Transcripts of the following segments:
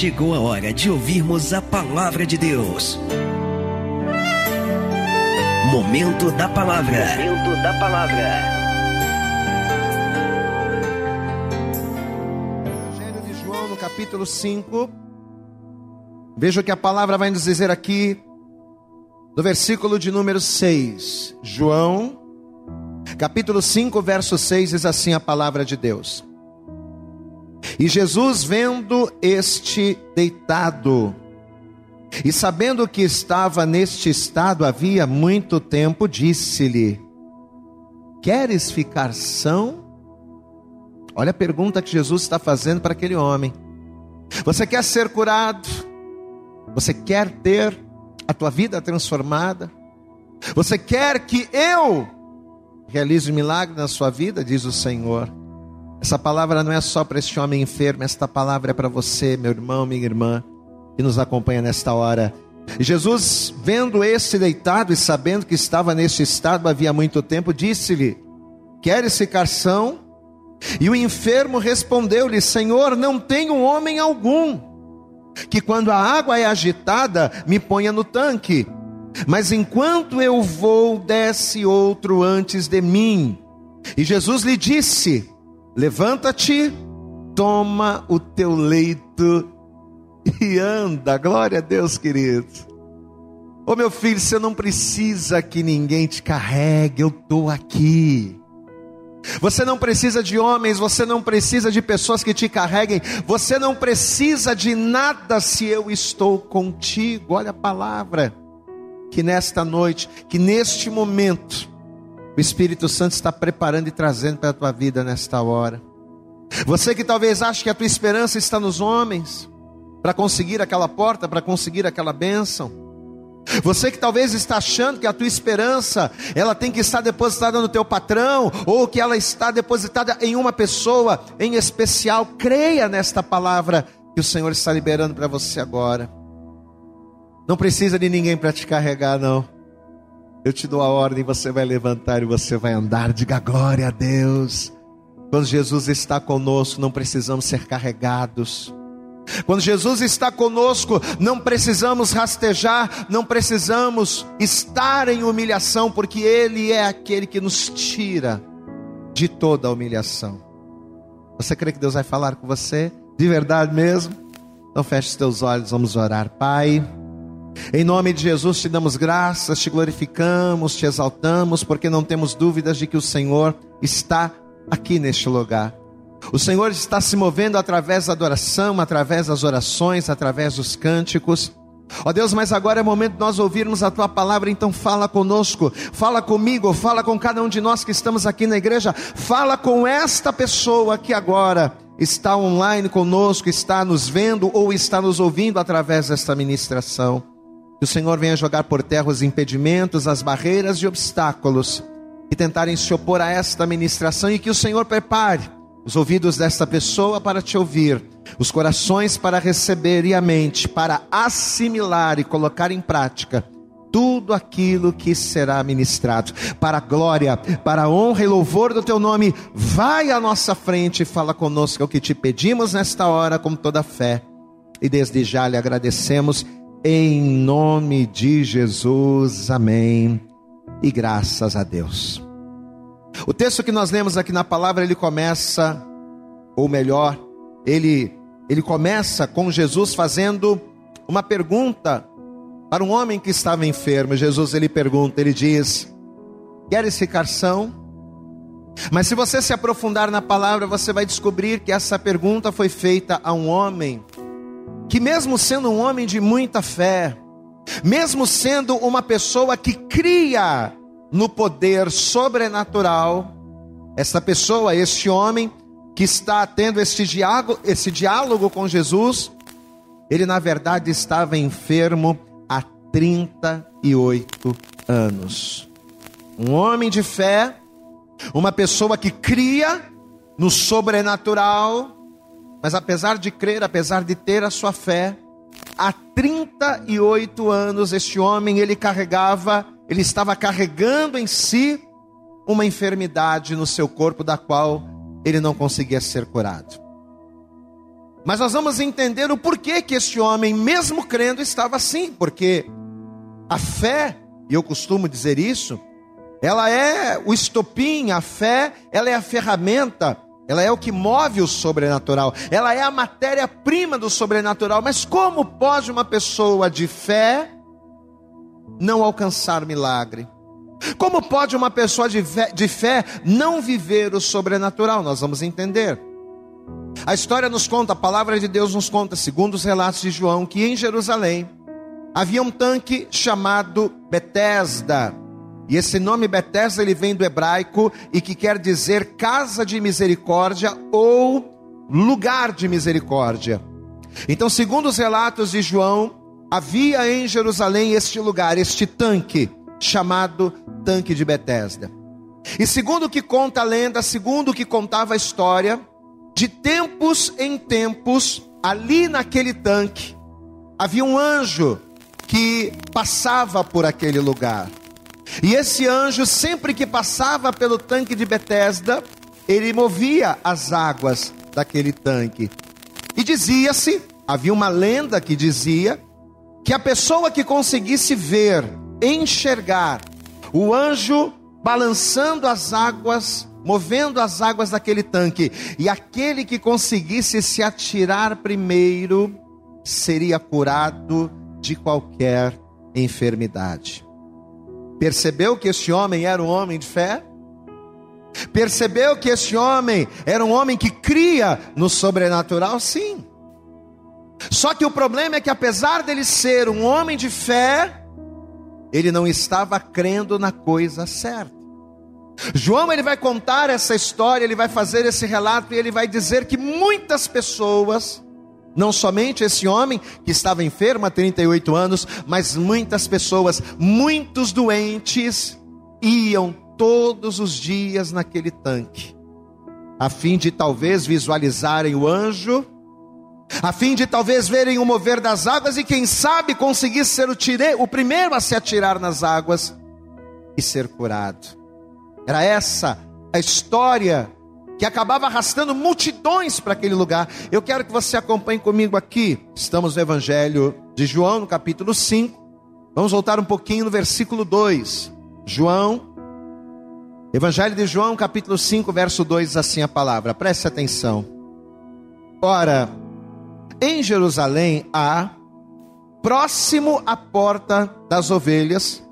chegou a hora de ouvirmos a palavra de Deus. Momento da palavra. Momento da palavra. Evangelho de João, no capítulo 5. Veja o que a palavra vai nos dizer aqui, no versículo de número 6. João, capítulo 5, verso 6, diz assim a palavra de Deus. E Jesus, vendo este deitado, e sabendo que estava neste estado havia muito tempo, disse-lhe: Queres ficar são? Olha a pergunta que Jesus está fazendo para aquele homem. Você quer ser curado? Você quer ter a tua vida transformada? Você quer que eu realize um milagre na sua vida? Diz o Senhor. Essa palavra não é só para este homem enfermo, esta palavra é para você, meu irmão, minha irmã, que nos acompanha nesta hora. Jesus, vendo esse deitado e sabendo que estava neste estado havia muito tempo, disse-lhe: Queres ficar são? E o enfermo respondeu-lhe: Senhor, não tenho homem algum que quando a água é agitada me ponha no tanque. Mas enquanto eu vou, desce outro antes de mim. E Jesus lhe disse: Levanta-te, toma o teu leito e anda. Glória a Deus, querido. Ô meu filho, você não precisa que ninguém te carregue, eu estou aqui. Você não precisa de homens, você não precisa de pessoas que te carreguem, você não precisa de nada se eu estou contigo. Olha a palavra que nesta noite, que neste momento, o Espírito Santo está preparando e trazendo para a tua vida nesta hora. Você que talvez ache que a tua esperança está nos homens, para conseguir aquela porta, para conseguir aquela bênção. Você que talvez está achando que a tua esperança, ela tem que estar depositada no teu patrão, ou que ela está depositada em uma pessoa em especial, creia nesta palavra que o Senhor está liberando para você agora. Não precisa de ninguém para te carregar, não. Eu te dou a ordem, você vai levantar e você vai andar. Diga glória a Deus. Quando Jesus está conosco, não precisamos ser carregados. Quando Jesus está conosco, não precisamos rastejar, não precisamos estar em humilhação, porque Ele é aquele que nos tira de toda a humilhação. Você crê que Deus vai falar com você? De verdade mesmo? Então feche os teus olhos, vamos orar. Pai. Em nome de Jesus te damos graças, te glorificamos, te exaltamos, porque não temos dúvidas de que o Senhor está aqui neste lugar. O Senhor está se movendo através da adoração, através das orações, através dos cânticos. Ó Deus, mas agora é momento de nós ouvirmos a tua palavra, então fala conosco, fala comigo, fala com cada um de nós que estamos aqui na igreja, fala com esta pessoa que agora está online conosco, está nos vendo ou está nos ouvindo através desta ministração. Que o Senhor venha jogar por terra os impedimentos, as barreiras e obstáculos que tentarem se opor a esta ministração e que o Senhor prepare os ouvidos desta pessoa para te ouvir, os corações para receber e a mente para assimilar e colocar em prática tudo aquilo que será ministrado. Para a glória, para a honra e louvor do teu nome, vai à nossa frente e fala conosco, é o que te pedimos nesta hora com toda a fé. E desde já lhe agradecemos em nome de Jesus, amém. E graças a Deus. O texto que nós lemos aqui na palavra, ele começa, ou melhor, ele, ele começa com Jesus fazendo uma pergunta para um homem que estava enfermo. Jesus ele pergunta, ele diz: Queres ficar são? Mas se você se aprofundar na palavra, você vai descobrir que essa pergunta foi feita a um homem que, mesmo sendo um homem de muita fé, mesmo sendo uma pessoa que cria no poder sobrenatural, essa pessoa, este homem que está tendo esse diálogo, esse diálogo com Jesus, ele na verdade estava enfermo há 38 anos. Um homem de fé, uma pessoa que cria no sobrenatural, mas apesar de crer, apesar de ter a sua fé, há 38 anos este homem ele carregava, ele estava carregando em si uma enfermidade no seu corpo da qual ele não conseguia ser curado. Mas nós vamos entender o porquê que este homem, mesmo crendo, estava assim, porque a fé, e eu costumo dizer isso, ela é o estopim, a fé, ela é a ferramenta, ela é o que move o sobrenatural, ela é a matéria-prima do sobrenatural. Mas como pode uma pessoa de fé não alcançar milagre? Como pode uma pessoa de fé, de fé não viver o sobrenatural? Nós vamos entender. A história nos conta, a palavra de Deus nos conta, segundo os relatos de João, que em Jerusalém havia um tanque chamado Betesda. E esse nome Betesda ele vem do hebraico e que quer dizer casa de misericórdia ou lugar de misericórdia. Então, segundo os relatos de João, havia em Jerusalém este lugar, este tanque chamado tanque de Betesda. E segundo o que conta a lenda, segundo o que contava a história, de tempos em tempos, ali naquele tanque, havia um anjo que passava por aquele lugar. E esse anjo, sempre que passava pelo tanque de Betesda, ele movia as águas daquele tanque. E dizia-se, havia uma lenda que dizia, que a pessoa que conseguisse ver, enxergar o anjo balançando as águas movendo as águas daquele tanque, e aquele que conseguisse se atirar primeiro seria curado de qualquer enfermidade. Percebeu que esse homem era um homem de fé? Percebeu que esse homem era um homem que cria no sobrenatural? Sim. Só que o problema é que, apesar dele ser um homem de fé, ele não estava crendo na coisa certa. João ele vai contar essa história, ele vai fazer esse relato e ele vai dizer que muitas pessoas, não somente esse homem que estava enfermo há 38 anos, mas muitas pessoas, muitos doentes, iam todos os dias naquele tanque, a fim de talvez visualizarem o anjo, a fim de talvez verem o mover das águas e quem sabe conseguir ser o, tire, o primeiro a se atirar nas águas e ser curado. Era essa a história que acabava arrastando multidões para aquele lugar. Eu quero que você acompanhe comigo aqui. Estamos no Evangelho de João, no capítulo 5. Vamos voltar um pouquinho no versículo 2. João, Evangelho de João, capítulo 5, verso 2, diz assim a palavra. Preste atenção. Ora, em Jerusalém há, próximo à porta das ovelhas,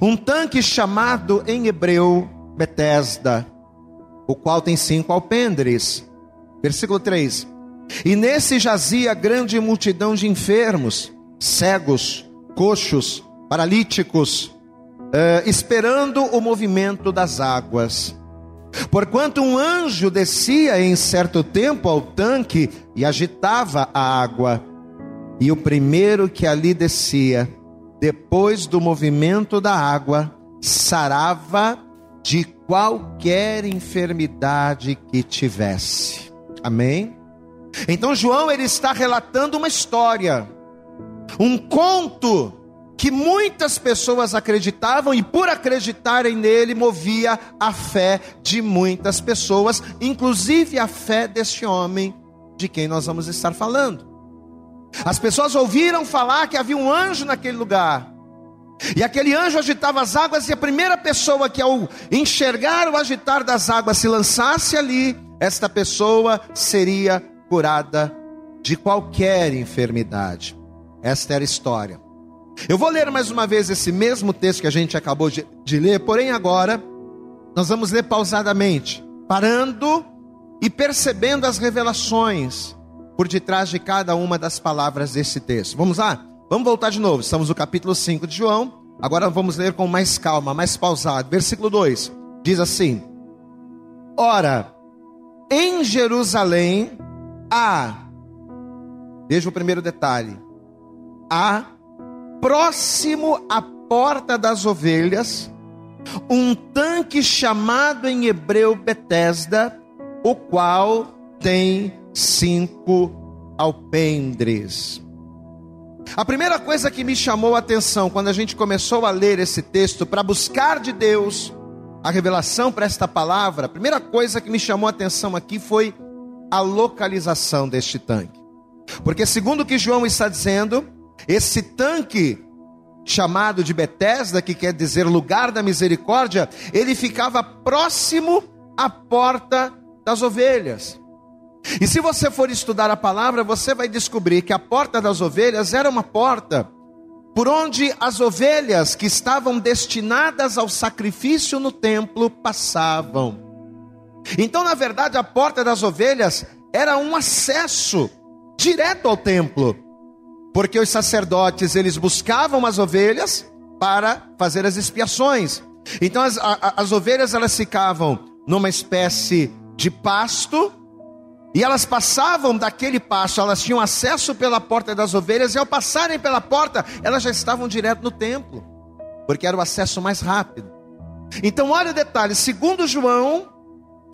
um tanque chamado em hebreu Betesda, o qual tem cinco alpendres. Versículo 3. E nesse jazia grande multidão de enfermos, cegos, coxos, paralíticos, eh, esperando o movimento das águas. Porquanto um anjo descia em certo tempo ao tanque e agitava a água, e o primeiro que ali descia, depois do movimento da água, sarava de qualquer enfermidade que tivesse. Amém? Então João ele está relatando uma história, um conto que muitas pessoas acreditavam e por acreditarem nele movia a fé de muitas pessoas, inclusive a fé deste homem de quem nós vamos estar falando. As pessoas ouviram falar que havia um anjo naquele lugar. E aquele anjo agitava as águas, e a primeira pessoa que, ao enxergar o agitar das águas, se lançasse ali, esta pessoa seria curada de qualquer enfermidade. Esta era a história. Eu vou ler mais uma vez esse mesmo texto que a gente acabou de, de ler, porém agora nós vamos ler pausadamente, parando e percebendo as revelações por detrás de cada uma das palavras desse texto. Vamos lá? Vamos voltar de novo. Estamos no capítulo 5 de João. Agora vamos ler com mais calma, mais pausado. Versículo 2 diz assim: Ora, em Jerusalém há, veja o primeiro detalhe, há próximo à porta das ovelhas um tanque chamado em hebreu Betesda, o qual tem cinco alpendres. A primeira coisa que me chamou a atenção quando a gente começou a ler esse texto para buscar de Deus a revelação para esta palavra, a primeira coisa que me chamou a atenção aqui foi a localização deste tanque. Porque segundo o que João está dizendo, esse tanque chamado de Betesda, que quer dizer lugar da misericórdia, ele ficava próximo à porta das ovelhas. E se você for estudar a palavra, você vai descobrir que a porta das ovelhas era uma porta por onde as ovelhas que estavam destinadas ao sacrifício no templo passavam. Então, na verdade, a porta das ovelhas era um acesso direto ao templo, porque os sacerdotes eles buscavam as ovelhas para fazer as expiações. Então, as, a, as ovelhas elas ficavam numa espécie de pasto e elas passavam daquele pasto, elas tinham acesso pela porta das ovelhas, e ao passarem pela porta, elas já estavam direto no templo, porque era o acesso mais rápido. Então, olha o detalhe: segundo João,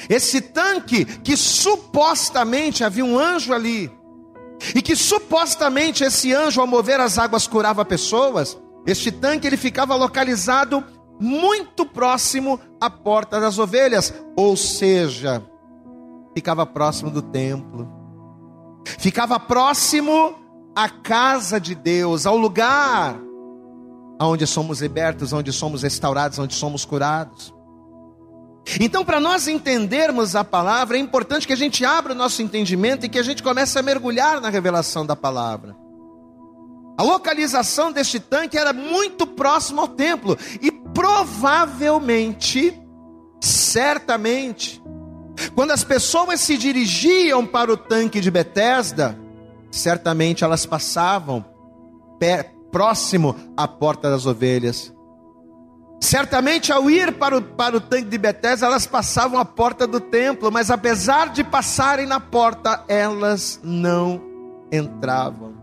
esse tanque que supostamente havia um anjo ali, e que supostamente esse anjo, ao mover as águas, curava pessoas, este tanque ele ficava localizado muito próximo à porta das ovelhas, ou seja, ficava próximo do templo, ficava próximo à casa de Deus, ao lugar onde somos libertos, onde somos restaurados, onde somos curados. Então, para nós entendermos a palavra, é importante que a gente abra o nosso entendimento e que a gente comece a mergulhar na revelação da palavra. A localização deste tanque era muito próximo ao templo e provavelmente, certamente, quando as pessoas se dirigiam para o tanque de Betesda, certamente elas passavam próximo à porta das ovelhas. Certamente ao ir para o, para o tanque de Betesda, elas passavam a porta do templo, mas apesar de passarem na porta, elas não entravam.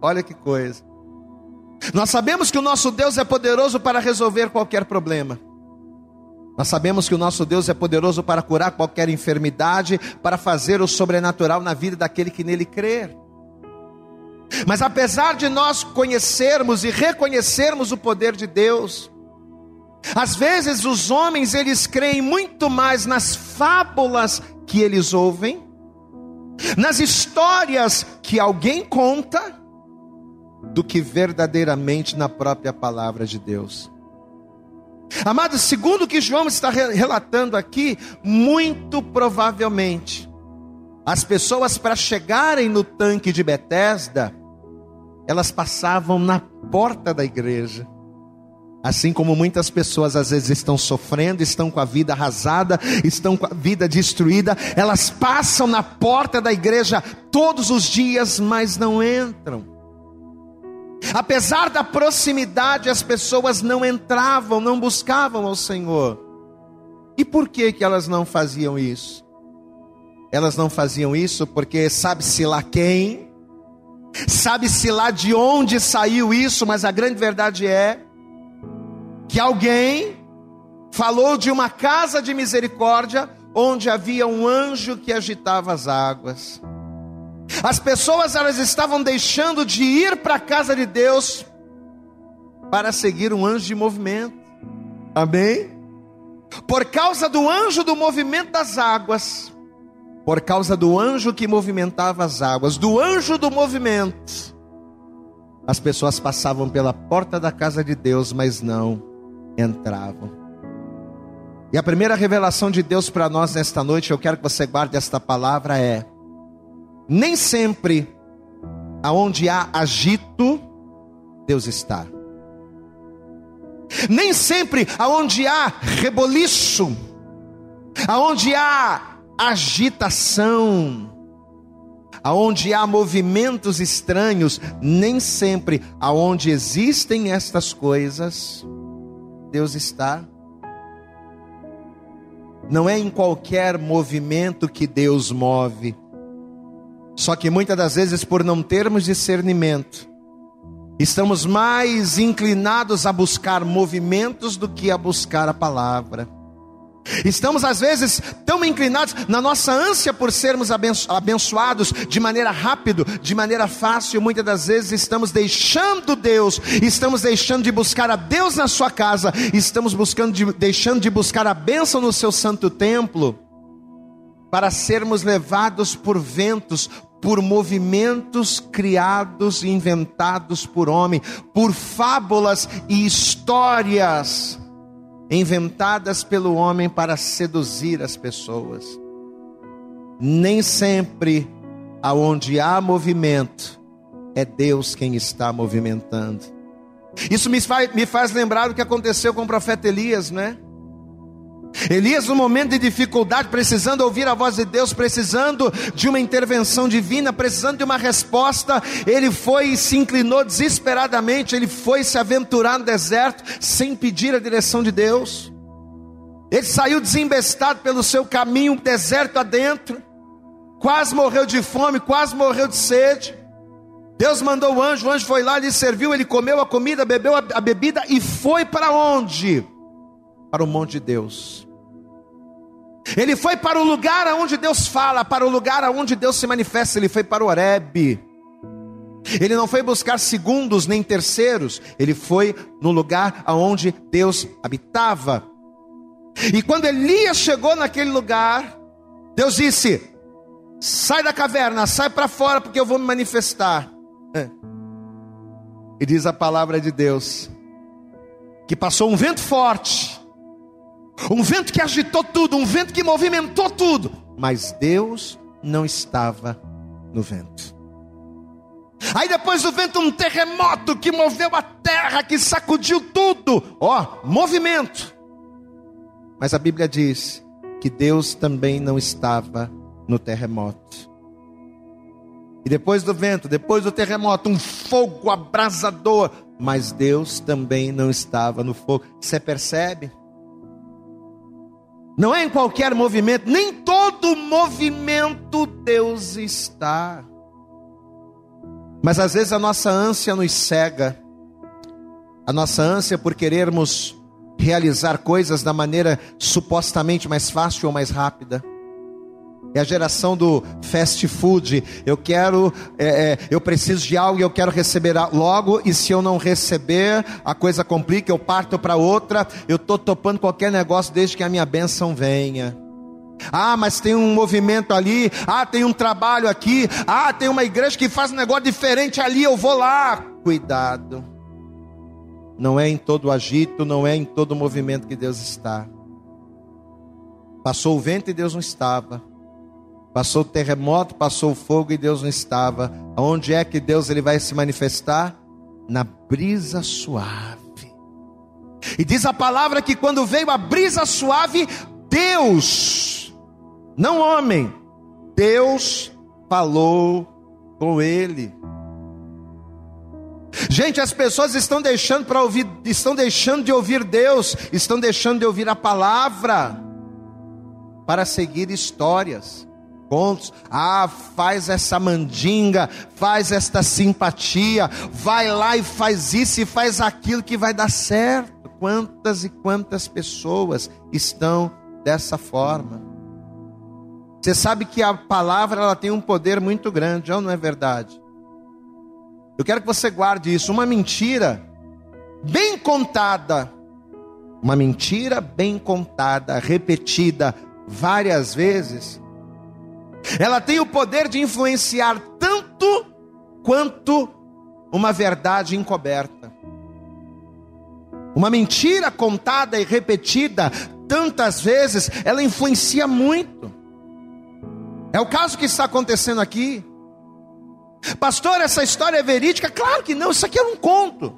Olha que coisa. Nós sabemos que o nosso Deus é poderoso para resolver qualquer problema. Nós sabemos que o nosso Deus é poderoso para curar qualquer enfermidade, para fazer o sobrenatural na vida daquele que nele crer. Mas apesar de nós conhecermos e reconhecermos o poder de Deus, às vezes os homens eles creem muito mais nas fábulas que eles ouvem, nas histórias que alguém conta, do que verdadeiramente na própria palavra de Deus. Amados, segundo o que João está relatando aqui, muito provavelmente, as pessoas para chegarem no tanque de Betesda, elas passavam na porta da igreja. Assim como muitas pessoas às vezes estão sofrendo, estão com a vida arrasada, estão com a vida destruída, elas passam na porta da igreja todos os dias, mas não entram. Apesar da proximidade, as pessoas não entravam, não buscavam ao Senhor. E por que que elas não faziam isso? Elas não faziam isso porque sabe-se lá quem, sabe-se lá de onde saiu isso, mas a grande verdade é que alguém falou de uma casa de misericórdia onde havia um anjo que agitava as águas. As pessoas elas estavam deixando de ir para a casa de Deus para seguir um anjo de movimento. Amém? Por causa do anjo do movimento das águas, por causa do anjo que movimentava as águas, do anjo do movimento, as pessoas passavam pela porta da casa de Deus, mas não entravam. E a primeira revelação de Deus para nós nesta noite, eu quero que você guarde esta palavra é: nem sempre aonde há agito, Deus está. Nem sempre aonde há reboliço, aonde há agitação, aonde há movimentos estranhos, nem sempre aonde existem estas coisas, Deus está. Não é em qualquer movimento que Deus move só que muitas das vezes, por não termos discernimento, estamos mais inclinados a buscar movimentos do que a buscar a palavra. Estamos às vezes tão inclinados na nossa ânsia por sermos abençoados de maneira rápida, de maneira fácil, muitas das vezes estamos deixando Deus, estamos deixando de buscar a Deus na sua casa, estamos buscando de, deixando de buscar a bênção no seu santo templo para sermos levados por ventos, por movimentos criados e inventados por homem, por fábulas e histórias inventadas pelo homem para seduzir as pessoas. Nem sempre aonde há movimento é Deus quem está movimentando. Isso me faz, me faz lembrar o que aconteceu com o profeta Elias, né? Elias, no momento de dificuldade, precisando ouvir a voz de Deus, precisando de uma intervenção divina, precisando de uma resposta, ele foi e se inclinou desesperadamente, ele foi se aventurar no deserto sem pedir a direção de Deus. Ele saiu desembestado pelo seu caminho, deserto adentro, quase morreu de fome, quase morreu de sede. Deus mandou o anjo, o anjo foi lá, lhe serviu, ele comeu a comida, bebeu a bebida e foi para onde? Para o monte de Deus. Ele foi para o lugar aonde Deus fala, para o lugar aonde Deus se manifesta, ele foi para o Horebe. Ele não foi buscar segundos nem terceiros, ele foi no lugar aonde Deus habitava. E quando Elias chegou naquele lugar, Deus disse: Sai da caverna, sai para fora, porque eu vou me manifestar. E diz a palavra de Deus que passou um vento forte, um vento que agitou tudo, um vento que movimentou tudo, mas Deus não estava no vento. Aí depois do vento, um terremoto que moveu a terra, que sacudiu tudo, ó, movimento. Mas a Bíblia diz que Deus também não estava no terremoto. E depois do vento, depois do terremoto, um fogo abrasador, mas Deus também não estava no fogo. Você percebe? Não é em qualquer movimento, nem todo movimento Deus está. Mas às vezes a nossa ânsia nos cega, a nossa ânsia por querermos realizar coisas da maneira supostamente mais fácil ou mais rápida. É a geração do fast food. Eu quero, é, é, eu preciso de algo e eu quero receber logo. E se eu não receber, a coisa complica. Eu parto para outra. Eu estou topando qualquer negócio desde que a minha bênção venha. Ah, mas tem um movimento ali. Ah, tem um trabalho aqui. Ah, tem uma igreja que faz um negócio diferente ali. Eu vou lá. Cuidado. Não é em todo agito, não é em todo movimento que Deus está. Passou o vento e Deus não estava. Passou o terremoto, passou o fogo e Deus não estava. Onde é que Deus ele vai se manifestar? Na brisa suave. E diz a palavra que quando veio a brisa suave, Deus, não homem, Deus falou com ele. Gente, as pessoas estão deixando para ouvir, estão deixando de ouvir Deus, estão deixando de ouvir a palavra para seguir histórias contos. Ah, faz essa mandinga, faz esta simpatia, vai lá e faz isso e faz aquilo que vai dar certo. Quantas e quantas pessoas estão dessa forma? Você sabe que a palavra ela tem um poder muito grande, ou não é verdade? Eu quero que você guarde isso. Uma mentira bem contada, uma mentira bem contada, repetida várias vezes, ela tem o poder de influenciar tanto quanto uma verdade encoberta. Uma mentira contada e repetida tantas vezes, ela influencia muito. É o caso que está acontecendo aqui. Pastor, essa história é verídica? Claro que não, isso aqui é um conto.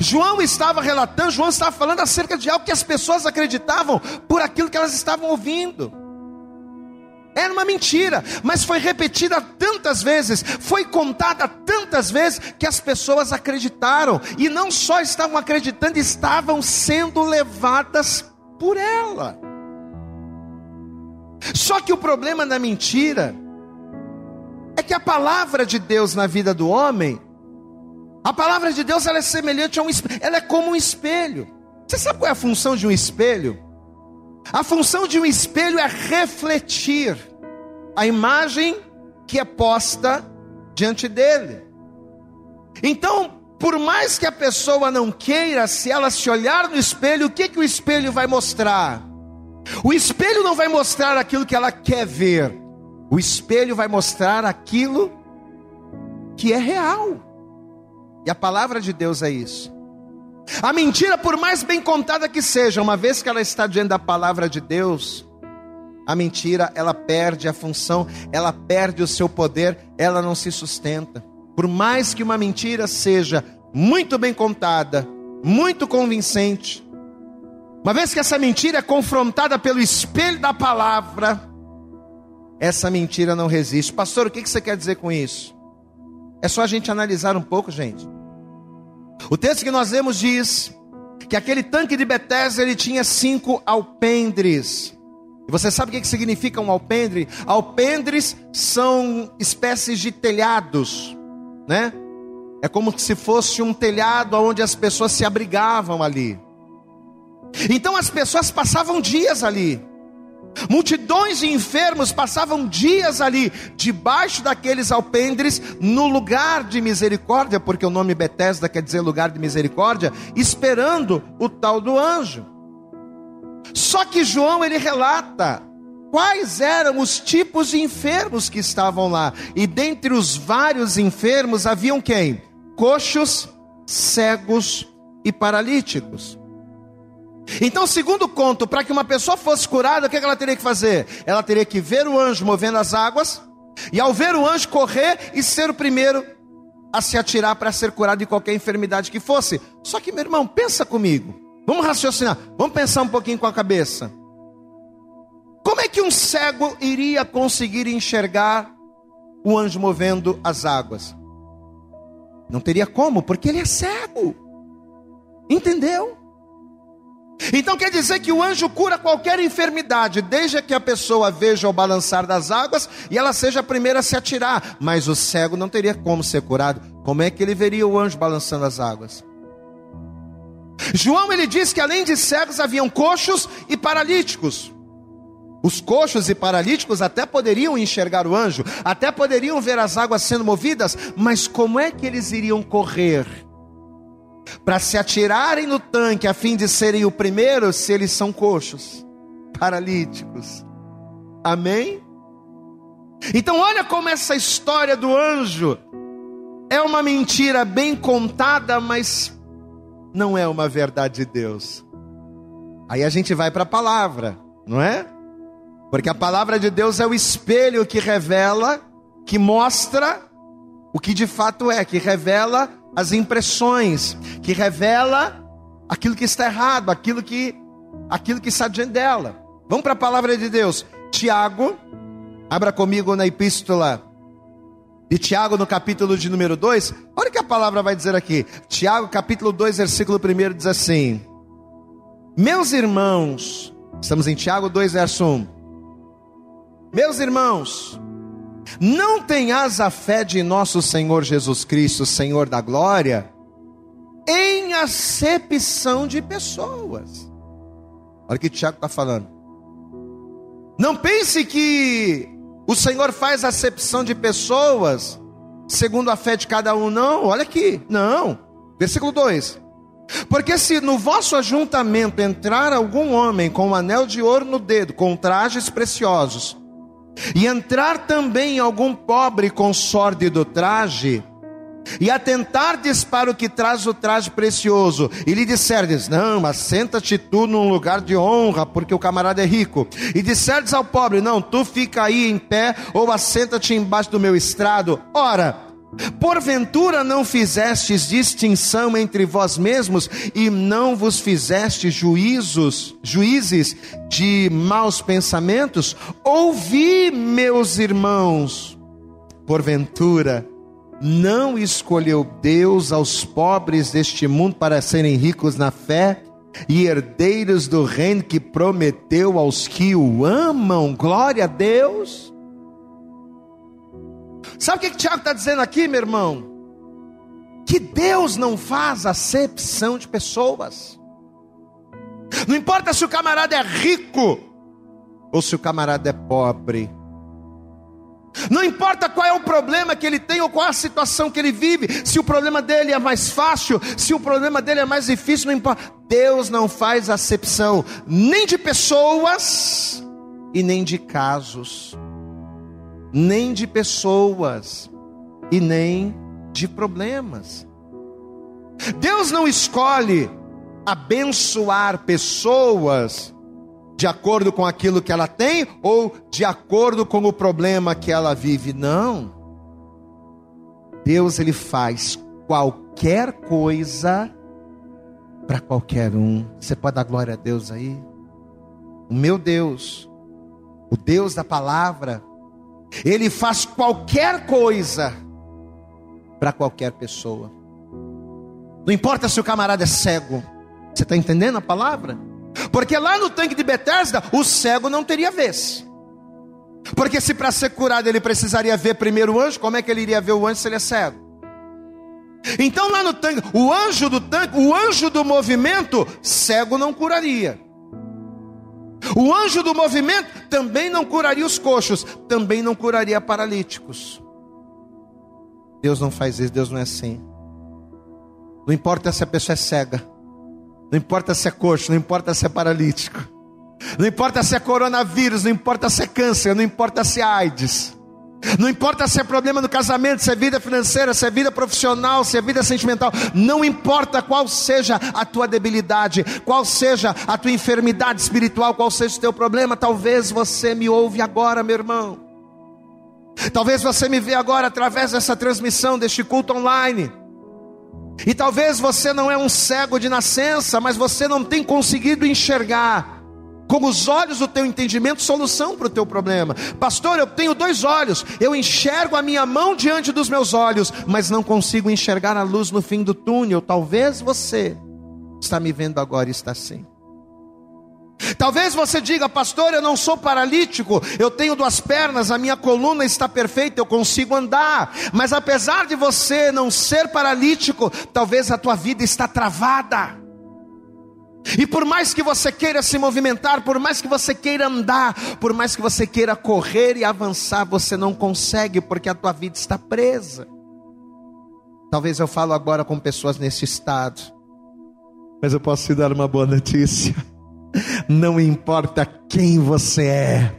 João estava relatando, João estava falando acerca de algo que as pessoas acreditavam por aquilo que elas estavam ouvindo. Era uma mentira, mas foi repetida tantas vezes, foi contada tantas vezes que as pessoas acreditaram, e não só estavam acreditando, estavam sendo levadas por ela. Só que o problema da mentira é que a palavra de Deus na vida do homem, a palavra de Deus ela é semelhante a um ela é como um espelho. Você sabe qual é a função de um espelho? A função de um espelho é refletir a imagem que é posta diante dele. Então, por mais que a pessoa não queira, se ela se olhar no espelho, o que, que o espelho vai mostrar? O espelho não vai mostrar aquilo que ela quer ver. O espelho vai mostrar aquilo que é real. E a palavra de Deus é isso. A mentira, por mais bem contada que seja, uma vez que ela está diante da palavra de Deus, a mentira, ela perde a função, ela perde o seu poder, ela não se sustenta. Por mais que uma mentira seja muito bem contada, muito convincente, uma vez que essa mentira é confrontada pelo espelho da palavra, essa mentira não resiste. Pastor, o que você quer dizer com isso? É só a gente analisar um pouco, gente. O texto que nós lemos diz que aquele tanque de Betesda ele tinha cinco alpendres. E você sabe o que significa um alpendre? Alpendres são espécies de telhados, né? É como se fosse um telhado onde as pessoas se abrigavam ali. Então as pessoas passavam dias ali. Multidões de enfermos passavam dias ali, debaixo daqueles alpendres, no lugar de misericórdia, porque o nome Betesda quer dizer lugar de misericórdia, esperando o tal do anjo. Só que João ele relata quais eram os tipos de enfermos que estavam lá. E dentre os vários enfermos haviam quem? Coxos, cegos e paralíticos. Então, segundo conto, para que uma pessoa fosse curada, o que ela teria que fazer? Ela teria que ver o anjo movendo as águas, e ao ver o anjo correr e ser o primeiro a se atirar para ser curado de qualquer enfermidade que fosse. Só que, meu irmão, pensa comigo. Vamos raciocinar, vamos pensar um pouquinho com a cabeça. Como é que um cego iria conseguir enxergar o anjo movendo as águas? Não teria como, porque ele é cego. Entendeu? Então quer dizer que o anjo cura qualquer enfermidade, desde que a pessoa veja o balançar das águas e ela seja a primeira a se atirar. Mas o cego não teria como ser curado. Como é que ele veria o anjo balançando as águas? João ele diz que além de cegos haviam coxos e paralíticos. Os coxos e paralíticos até poderiam enxergar o anjo, até poderiam ver as águas sendo movidas, mas como é que eles iriam correr? Para se atirarem no tanque a fim de serem o primeiro se eles são coxos, paralíticos. Amém? Então, olha como essa história do anjo é uma mentira bem contada, mas não é uma verdade de Deus. Aí a gente vai para a palavra, não é? Porque a palavra de Deus é o espelho que revela, que mostra o que de fato é, que revela as impressões, que revela aquilo que está errado, aquilo que aquilo que está diante dela. Vamos para a palavra de Deus. Tiago, abra comigo na epístola de Tiago, no capítulo de número 2. Olha o que a palavra vai dizer aqui. Tiago, capítulo 2, versículo 1 diz assim: Meus irmãos, estamos em Tiago 2, verso 1. Meus irmãos, não tenhas a fé de nosso Senhor Jesus Cristo, Senhor da glória, em acepção de pessoas. Olha o que Tiago está falando. Não pense que o Senhor faz acepção de pessoas segundo a fé de cada um, não. Olha aqui, não. Versículo 2: Porque se no vosso ajuntamento entrar algum homem com um anel de ouro no dedo, com trajes preciosos, e entrar também algum pobre com sórdido traje, e atentardes para o que traz o traje precioso, e lhe disserdes: Não, mas senta-te tu num lugar de honra, porque o camarada é rico. E disserdes ao pobre: Não, tu fica aí em pé, ou assenta-te embaixo do meu estrado. Ora, Porventura não fizestes distinção entre vós mesmos e não vos fizestes juízos, juízes de maus pensamentos? Ouvi, meus irmãos, porventura não escolheu Deus aos pobres deste mundo para serem ricos na fé e herdeiros do reino que prometeu aos que o amam? Glória a Deus. Sabe o que, que Tiago está dizendo aqui, meu irmão? Que Deus não faz acepção de pessoas. Não importa se o camarada é rico ou se o camarada é pobre. Não importa qual é o problema que ele tem ou qual é a situação que ele vive, se o problema dele é mais fácil, se o problema dele é mais difícil, não importa. Deus não faz acepção nem de pessoas e nem de casos. Nem de pessoas e nem de problemas. Deus não escolhe abençoar pessoas de acordo com aquilo que ela tem ou de acordo com o problema que ela vive, não. Deus ele faz qualquer coisa para qualquer um. Você pode dar glória a Deus aí? O meu Deus, o Deus da palavra, ele faz qualquer coisa para qualquer pessoa. Não importa se o camarada é cego. Você está entendendo a palavra? Porque lá no tanque de Betesda, o cego não teria vez. Porque se para ser curado ele precisaria ver primeiro o anjo, como é que ele iria ver o anjo se ele é cego? Então lá no tanque, o anjo do tanque, o anjo do movimento, cego não curaria. O anjo do movimento também não curaria os coxos, também não curaria paralíticos. Deus não faz isso, Deus não é assim. Não importa se a pessoa é cega, não importa se é coxo, não importa se é paralítico, não importa se é coronavírus, não importa se é câncer, não importa se é AIDS. Não importa se é problema no casamento, se é vida financeira, se é vida profissional, se é vida sentimental, não importa qual seja a tua debilidade, qual seja a tua enfermidade espiritual, qual seja o teu problema, talvez você me ouve agora, meu irmão. Talvez você me vê agora através dessa transmissão, deste culto online. E talvez você não é um cego de nascença, mas você não tem conseguido enxergar com os olhos do teu entendimento, solução para o teu problema. Pastor, eu tenho dois olhos, eu enxergo a minha mão diante dos meus olhos, mas não consigo enxergar a luz no fim do túnel. Talvez você está me vendo agora e está assim. Talvez você diga, pastor, eu não sou paralítico, eu tenho duas pernas, a minha coluna está perfeita, eu consigo andar. Mas apesar de você não ser paralítico, talvez a tua vida está travada. E por mais que você queira se movimentar, por mais que você queira andar, por mais que você queira correr e avançar, você não consegue porque a tua vida está presa. Talvez eu falo agora com pessoas nesse estado, mas eu posso te dar uma boa notícia. Não importa quem você é,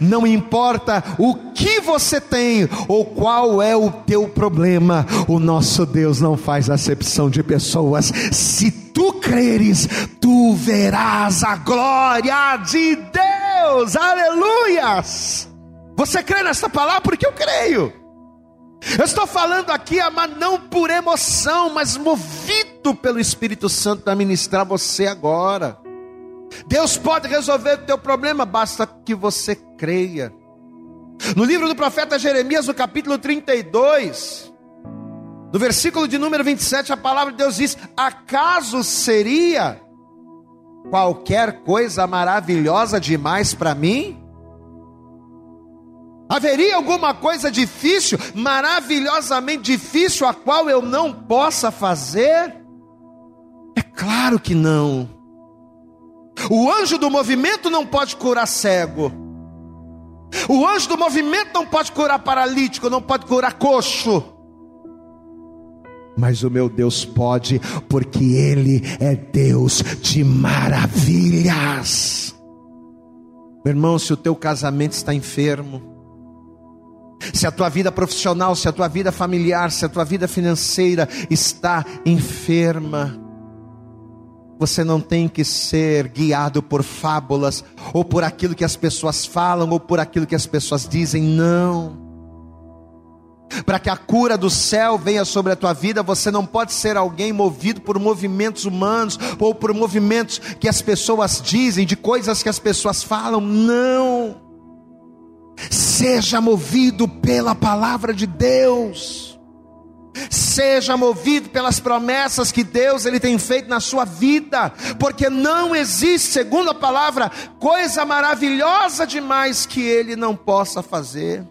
não importa o que você tem ou qual é o teu problema, o nosso Deus não faz acepção de pessoas. Se tu creres, tu verás a glória de Deus. Aleluias! Você crê nessa palavra? Porque eu creio. Eu estou falando aqui, mas não por emoção, mas movido pelo Espírito Santo para ministrar você agora. Deus pode resolver o teu problema, basta que você creia. No livro do profeta Jeremias, no capítulo 32, no versículo de número 27, a palavra de Deus diz: Acaso seria qualquer coisa maravilhosa demais para mim? Haveria alguma coisa difícil, maravilhosamente difícil, a qual eu não possa fazer? É claro que não. O anjo do movimento não pode curar cego. O anjo do movimento não pode curar paralítico, não pode curar coxo. Mas o meu Deus pode, porque Ele é Deus de maravilhas. Meu irmão, se o teu casamento está enfermo, se a tua vida profissional, se a tua vida familiar, se a tua vida financeira está enferma, você não tem que ser guiado por fábulas, ou por aquilo que as pessoas falam, ou por aquilo que as pessoas dizem, não. Para que a cura do céu venha sobre a tua vida, você não pode ser alguém movido por movimentos humanos, ou por movimentos que as pessoas dizem, de coisas que as pessoas falam, não. Seja movido pela palavra de Deus. Seja movido pelas promessas que Deus ele tem feito na sua vida, porque não existe, segundo a palavra, coisa maravilhosa demais que ele não possa fazer.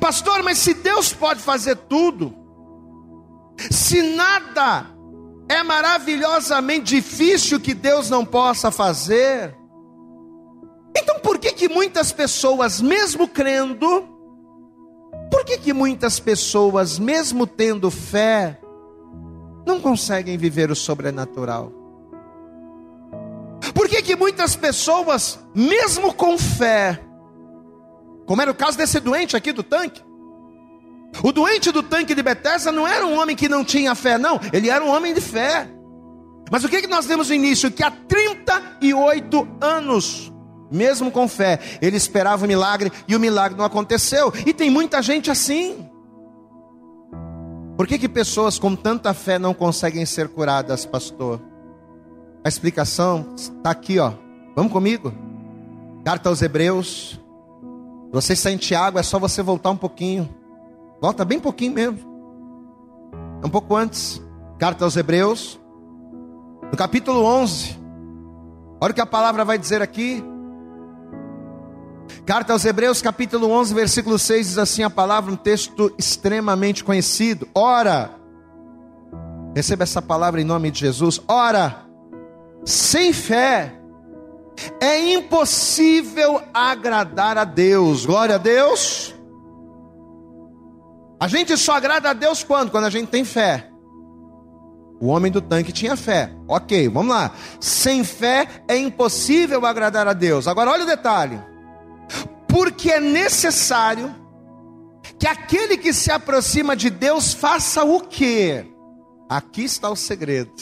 Pastor, mas se Deus pode fazer tudo, se nada é maravilhosamente difícil que Deus não possa fazer, então por que que muitas pessoas, mesmo crendo, por que, que muitas pessoas, mesmo tendo fé, não conseguem viver o sobrenatural? Por que, que muitas pessoas, mesmo com fé, Como era o caso desse doente aqui do tanque. O doente do tanque de Betesda não era um homem que não tinha fé, não. Ele era um homem de fé. Mas o que, que nós vemos no início? Que há 38 anos, mesmo com fé, ele esperava o milagre e o milagre não aconteceu. E tem muita gente assim. Por que, que pessoas com tanta fé não conseguem ser curadas, pastor? A explicação está aqui, ó. Vamos comigo? Carta aos Hebreus. Você está em Tiago, é só você voltar um pouquinho. Volta bem pouquinho mesmo. Um pouco antes. Carta aos Hebreus. No capítulo 11. Olha o que a palavra vai dizer aqui. Carta aos Hebreus, capítulo 11, versículo 6, diz assim a palavra, um texto extremamente conhecido. Ora, receba essa palavra em nome de Jesus. Ora, sem fé é impossível agradar a Deus. Glória a Deus. A gente só agrada a Deus quando? Quando a gente tem fé. O homem do tanque tinha fé. Ok, vamos lá. Sem fé é impossível agradar a Deus. Agora olha o detalhe porque é necessário que aquele que se aproxima de Deus faça o quê? Aqui está o segredo.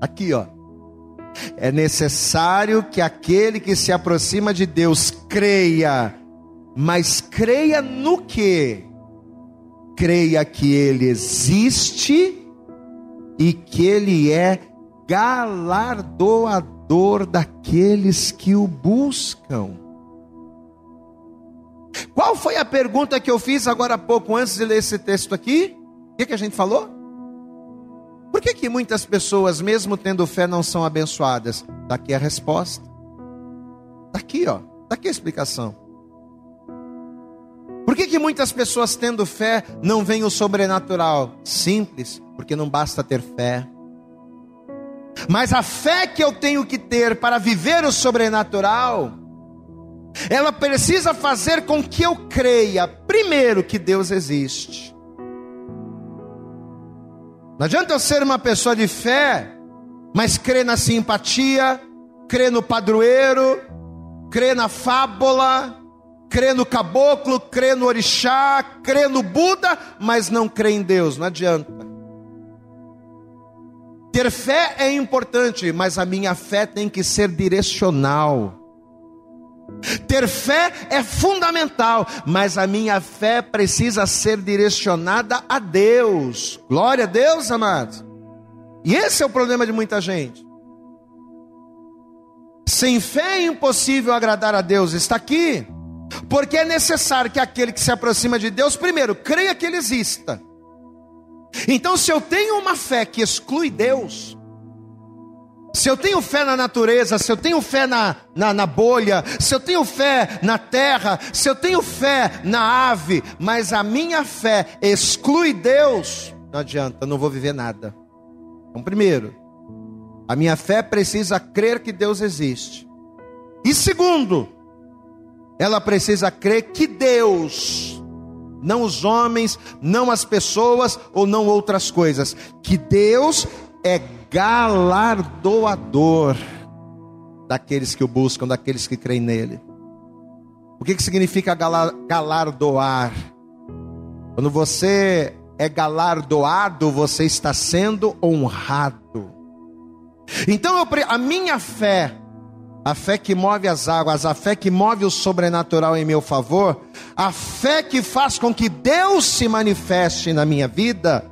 Aqui, ó. É necessário que aquele que se aproxima de Deus creia, mas creia no que? Creia que ele existe e que ele é galardoador daqueles que o buscam. Qual foi a pergunta que eu fiz agora há pouco, antes de ler esse texto aqui? O que, que a gente falou? Por que, que muitas pessoas, mesmo tendo fé, não são abençoadas? Está aqui a resposta. Está aqui, ó. Está aqui a explicação. Por que, que muitas pessoas, tendo fé, não veem o sobrenatural? Simples, porque não basta ter fé. Mas a fé que eu tenho que ter para viver o sobrenatural ela precisa fazer com que eu creia, primeiro, que Deus existe. Não adianta eu ser uma pessoa de fé, mas crer na simpatia, crer no padroeiro, crer na fábula, crer no caboclo, crer no orixá, crer no Buda, mas não crer em Deus. Não adianta. Ter fé é importante, mas a minha fé tem que ser direcional. Ter fé é fundamental, mas a minha fé precisa ser direcionada a Deus. Glória a Deus, amados. E esse é o problema de muita gente. Sem fé é impossível agradar a Deus. Está aqui. Porque é necessário que aquele que se aproxima de Deus, primeiro, creia que Ele exista. Então, se eu tenho uma fé que exclui Deus, se eu tenho fé na natureza, se eu tenho fé na, na, na, bolha, se eu tenho fé na terra, se eu tenho fé na ave, mas a minha fé exclui Deus, não adianta, eu não vou viver nada. Então, primeiro, a minha fé precisa crer que Deus existe. E segundo, ela precisa crer que Deus, não os homens, não as pessoas ou não outras coisas, que Deus é galardoador daqueles que o buscam, daqueles que creem nele. O que, que significa galardoar? Quando você é galardoado, você está sendo honrado. Então eu, a minha fé, a fé que move as águas, a fé que move o sobrenatural em meu favor, a fé que faz com que Deus se manifeste na minha vida,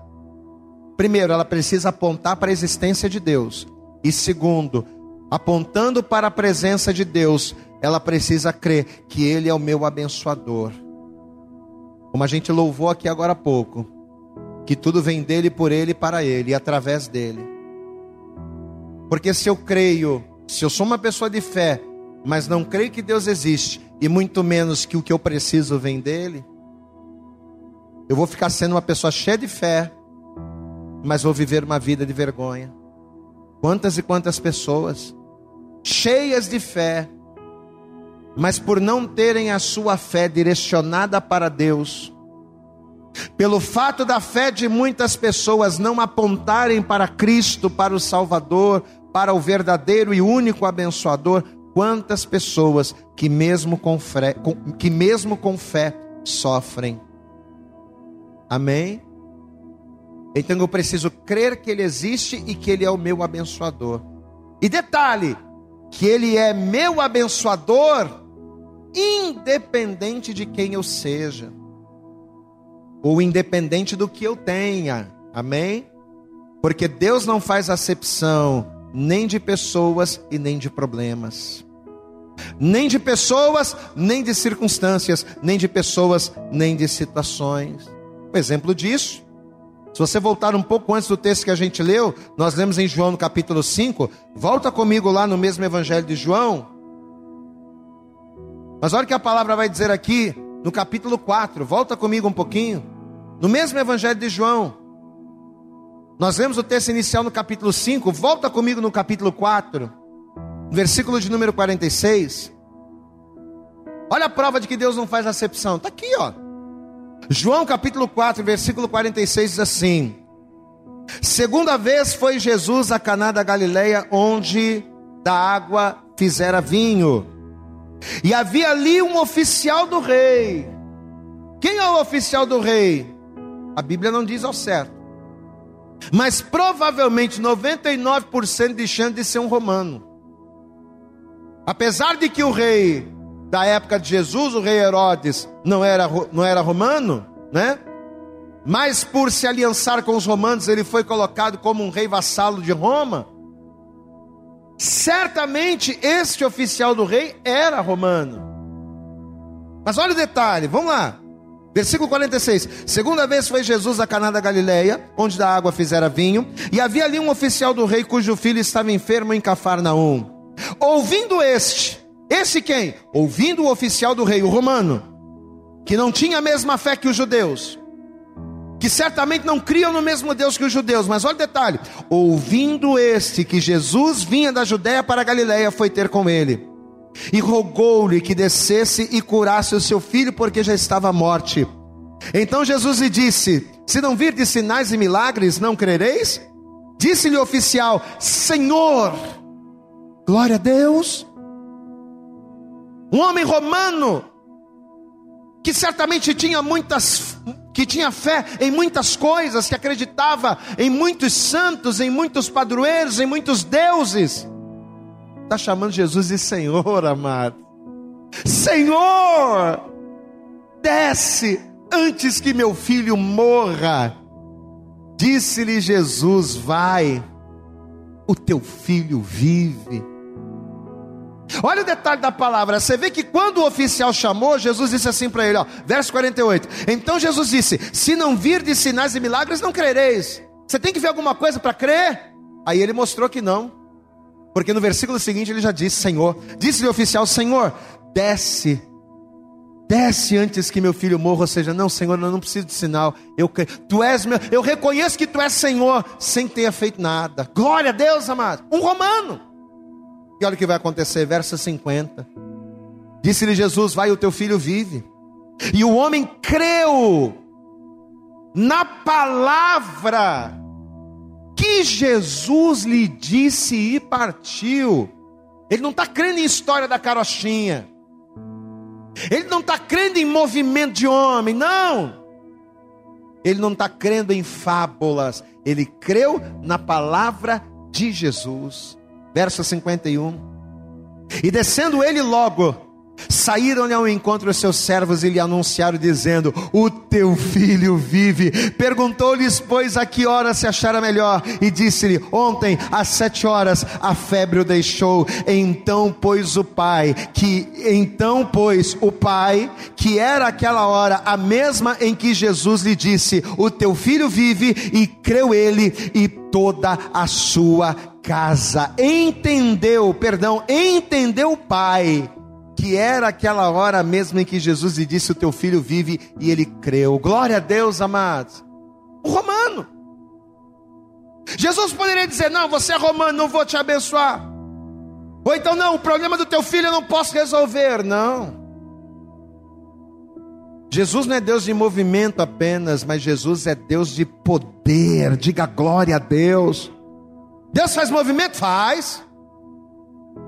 Primeiro, ela precisa apontar para a existência de Deus. E segundo, apontando para a presença de Deus, ela precisa crer que Ele é o meu abençoador. Como a gente louvou aqui agora há pouco, que tudo vem dele, por ele, para ele e através dele. Porque se eu creio, se eu sou uma pessoa de fé, mas não creio que Deus existe, e muito menos que o que eu preciso vem dele, eu vou ficar sendo uma pessoa cheia de fé, mas vou viver uma vida de vergonha. Quantas e quantas pessoas cheias de fé, mas por não terem a sua fé direcionada para Deus, pelo fato da fé de muitas pessoas não apontarem para Cristo, para o Salvador, para o verdadeiro e único abençoador, quantas pessoas que mesmo com fé, que mesmo com fé sofrem. Amém? Então eu preciso crer que Ele existe e que Ele é o meu abençoador. E detalhe, que Ele é meu abençoador, independente de quem eu seja, ou independente do que eu tenha. Amém? Porque Deus não faz acepção nem de pessoas e nem de problemas. Nem de pessoas, nem de circunstâncias, nem de pessoas, nem de situações. Um exemplo disso, se você voltar um pouco antes do texto que a gente leu, nós lemos em João no capítulo 5, volta comigo lá no mesmo evangelho de João. Mas olha o que a palavra vai dizer aqui no capítulo 4, volta comigo um pouquinho. No mesmo evangelho de João, nós lemos o texto inicial no capítulo 5, volta comigo no capítulo 4, versículo de número 46. Olha a prova de que Deus não faz acepção. Está aqui, ó. João capítulo 4, versículo 46 diz assim: Segunda vez foi Jesus a Caná da Galileia, onde da água fizera vinho. E havia ali um oficial do rei. Quem é o oficial do rei? A Bíblia não diz ao certo. Mas provavelmente 99% de chance de ser um romano. Apesar de que o rei da época de Jesus, o rei Herodes, não era, não era romano, né? Mas por se aliançar com os romanos, ele foi colocado como um rei vassalo de Roma. Certamente este oficial do rei era romano. Mas olha o detalhe, vamos lá. Versículo 46. Segunda vez foi Jesus a Caná da Galileia, onde da água fizera vinho, e havia ali um oficial do rei cujo filho estava enfermo em Cafarnaum. Ouvindo este, esse quem? Ouvindo o oficial do rei, o romano, que não tinha a mesma fé que os judeus, que certamente não criam no mesmo Deus que os judeus, mas olha o detalhe: ouvindo este que Jesus vinha da Judéia para a Galileia, foi ter com ele e rogou-lhe que descesse e curasse o seu filho, porque já estava à morte. Então Jesus lhe disse: Se não vir de sinais e milagres, não crereis? Disse-lhe o oficial: Senhor, glória a Deus. Um homem romano que certamente tinha muitas que tinha fé em muitas coisas, que acreditava em muitos santos, em muitos padroeiros, em muitos deuses está chamando Jesus de Senhor, amado. Senhor, desce antes que meu filho morra. Disse-lhe Jesus: Vai, o teu filho vive. Olha o detalhe da palavra. Você vê que quando o oficial chamou, Jesus disse assim para ele, ó, verso 48. Então Jesus disse: Se não vir de sinais e milagres, não crereis. Você tem que ver alguma coisa para crer? Aí ele mostrou que não. Porque no versículo seguinte ele já disse: Senhor, disse-lhe o oficial: Senhor, desce, desce antes que meu filho morra. Ou seja, não, Senhor, eu não preciso de sinal. Eu, tu és meu, eu reconheço que tu és Senhor, sem ter feito nada. Glória a Deus, amado. Um romano. E olha o que vai acontecer, verso 50. Disse-lhe Jesus: Vai, o teu filho vive. E o homem creu na palavra que Jesus lhe disse e partiu. Ele não está crendo em história da carochinha. Ele não está crendo em movimento de homem, não. Ele não está crendo em fábulas. Ele creu na palavra de Jesus. Verso 51. E descendo ele logo, Saíram-lhe ao encontro os seus servos e lhe anunciaram, dizendo: O teu filho vive. Perguntou-lhes, pois, a que hora se achara melhor, e disse-lhe: Ontem, às sete horas, a febre o deixou. Então, pois, o pai, que então, pois, o pai, que era aquela hora a mesma em que Jesus lhe disse: O teu filho vive, e creu ele, e toda a sua casa. Entendeu, perdão, entendeu o pai que era aquela hora mesmo em que Jesus lhe disse: O teu filho vive, e ele creu. Glória a Deus, amados. O romano. Jesus poderia dizer: Não, você é romano, não vou te abençoar. Ou então, não, o problema do teu filho eu não posso resolver. Não. Jesus não é Deus de movimento apenas, mas Jesus é Deus de poder. Diga glória a Deus. Deus faz movimento? Faz.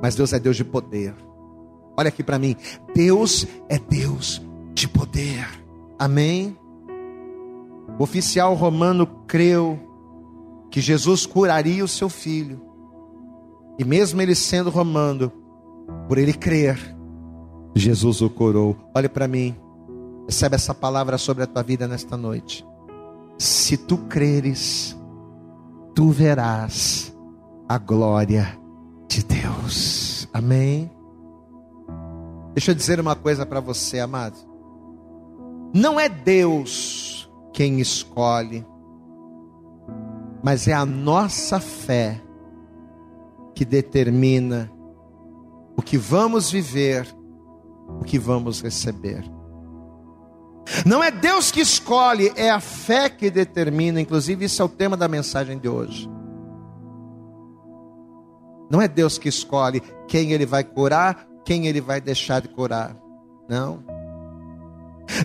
mas Deus é Deus de poder. Olha aqui para mim. Deus é Deus de poder. Amém? O oficial romano creu que Jesus curaria o seu filho. E mesmo ele sendo romano, por ele crer, Jesus o curou. Olha para mim. Recebe essa palavra sobre a tua vida nesta noite. Se tu creres, tu verás a glória de Deus. Amém. Deixa eu dizer uma coisa para você, amado. Não é Deus quem escolhe, mas é a nossa fé que determina o que vamos viver, o que vamos receber. Não é Deus que escolhe, é a fé que determina. Inclusive, isso é o tema da mensagem de hoje. Não é Deus que escolhe quem Ele vai curar, quem Ele vai deixar de curar. Não.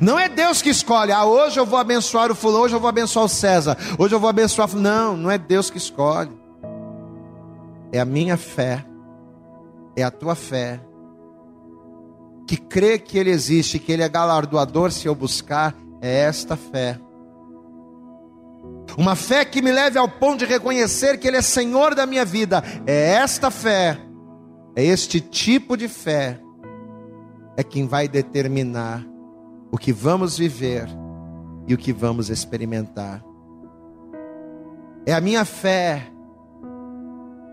Não é Deus que escolhe, ah, hoje eu vou abençoar o fulano, hoje eu vou abençoar o César, hoje eu vou abençoar. Não, não é Deus que escolhe. É a minha fé, é a tua fé, que crê que Ele existe, que Ele é galardoador se eu buscar, é esta fé. Uma fé que me leve ao ponto de reconhecer que Ele é Senhor da minha vida, é esta fé, é este tipo de fé, é quem vai determinar o que vamos viver e o que vamos experimentar. É a minha fé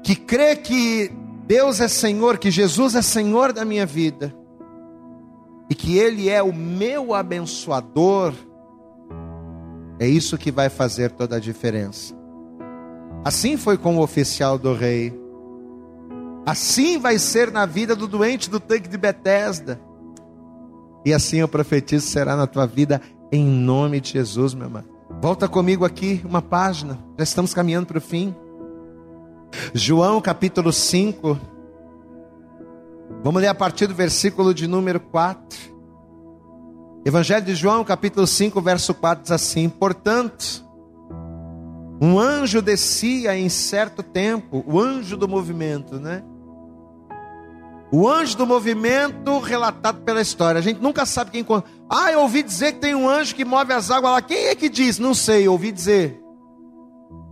que crê que Deus é Senhor, que Jesus é Senhor da minha vida e que Ele é o meu abençoador. É isso que vai fazer toda a diferença. Assim foi com o oficial do rei. Assim vai ser na vida do doente do tanque de Betesda. E assim eu profetizo será na tua vida em nome de Jesus, meu irmão. Volta comigo aqui uma página. Já estamos caminhando para o fim. João capítulo 5. Vamos ler a partir do versículo de número 4. Evangelho de João, capítulo 5, verso 4 diz assim: Portanto, um anjo descia em certo tempo, o anjo do movimento, né? O anjo do movimento relatado pela história. A gente nunca sabe quem. Ah, eu ouvi dizer que tem um anjo que move as águas lá. Quem é que diz? Não sei, eu ouvi dizer.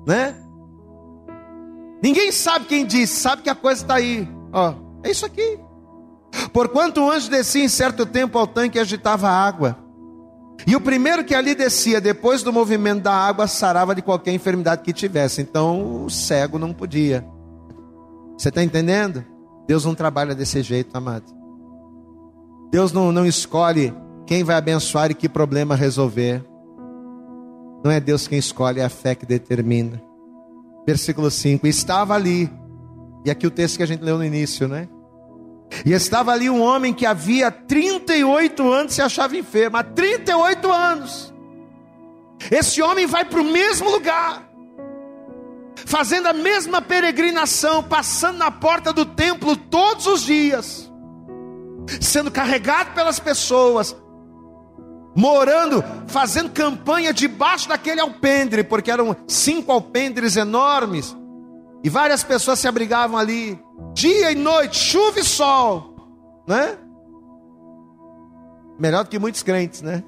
Né? Ninguém sabe quem disse, sabe que a coisa está aí. Ó, é isso aqui. Porquanto o anjo descia em certo tempo ao tanque e agitava a água. E o primeiro que ali descia, depois do movimento da água, sarava de qualquer enfermidade que tivesse. Então o cego não podia. Você está entendendo? Deus não trabalha desse jeito, amado. Deus não, não escolhe quem vai abençoar e que problema resolver. Não é Deus quem escolhe, é a fé que determina. Versículo 5: Estava ali, e aqui o texto que a gente leu no início, né? E estava ali um homem que havia 38 anos se achava enfermo, há 38 anos. Esse homem vai para o mesmo lugar fazendo a mesma peregrinação, passando na porta do templo todos os dias, sendo carregado pelas pessoas, morando, fazendo campanha debaixo daquele alpendre, porque eram cinco alpendres enormes, e várias pessoas se abrigavam ali, dia e noite, chuva e sol, né? Melhor do que muitos crentes, né?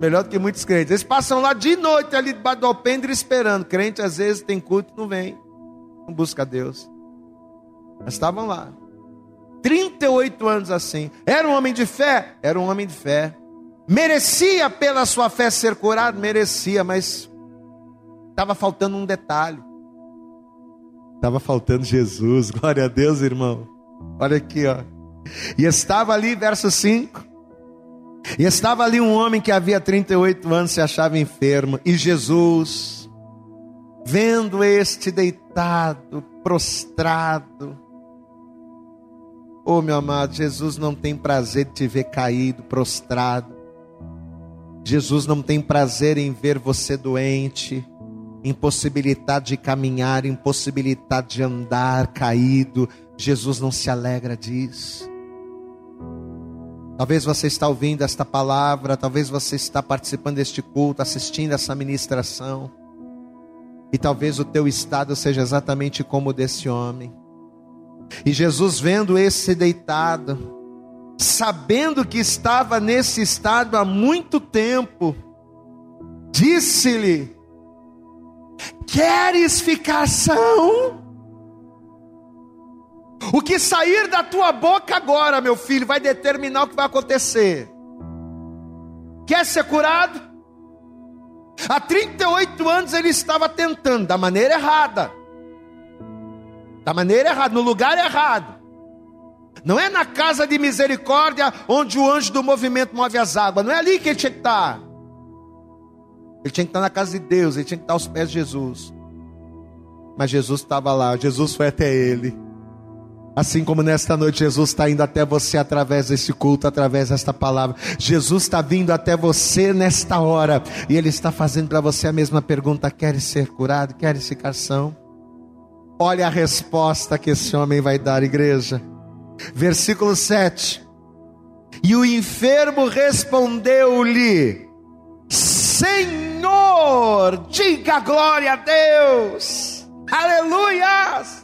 Melhor do que muitos crentes. Eles passam lá de noite ali debaixo do alpendre esperando. Crente às vezes tem culto e não vem. Não busca Deus. Mas estavam lá. 38 anos assim. Era um homem de fé? Era um homem de fé. Merecia pela sua fé ser curado? Merecia, mas estava faltando um detalhe. Estava faltando Jesus. Glória a Deus, irmão. Olha aqui, ó. E estava ali, verso 5. E estava ali um homem que havia 38 anos se achava enfermo, e Jesus, vendo este deitado, prostrado, oh meu amado, Jesus não tem prazer de te ver caído, prostrado. Jesus não tem prazer em ver você doente, impossibilidade de caminhar, impossibilidade de andar, caído. Jesus não se alegra disso. Talvez você está ouvindo esta palavra, talvez você está participando deste culto, assistindo essa ministração. E talvez o teu estado seja exatamente como o desse homem. E Jesus, vendo esse deitado, sabendo que estava nesse estado há muito tempo, disse-lhe: Queres ficar são? O que sair da tua boca agora, meu filho, vai determinar o que vai acontecer. Quer ser curado? Há 38 anos ele estava tentando, da maneira errada. Da maneira errada, no lugar errado. Não é na casa de misericórdia onde o anjo do movimento move as águas. Não é ali que ele tinha que estar. Ele tinha que estar na casa de Deus, ele tinha que estar aos pés de Jesus. Mas Jesus estava lá, Jesus foi até ele. Assim como nesta noite Jesus está indo até você através desse culto, através desta palavra. Jesus está vindo até você nesta hora e Ele está fazendo para você a mesma pergunta: queres ser curado? Queres ficar são? Olha a resposta que esse homem vai dar, igreja. Versículo 7. E o enfermo respondeu-lhe: Senhor, diga glória a Deus. Aleluias.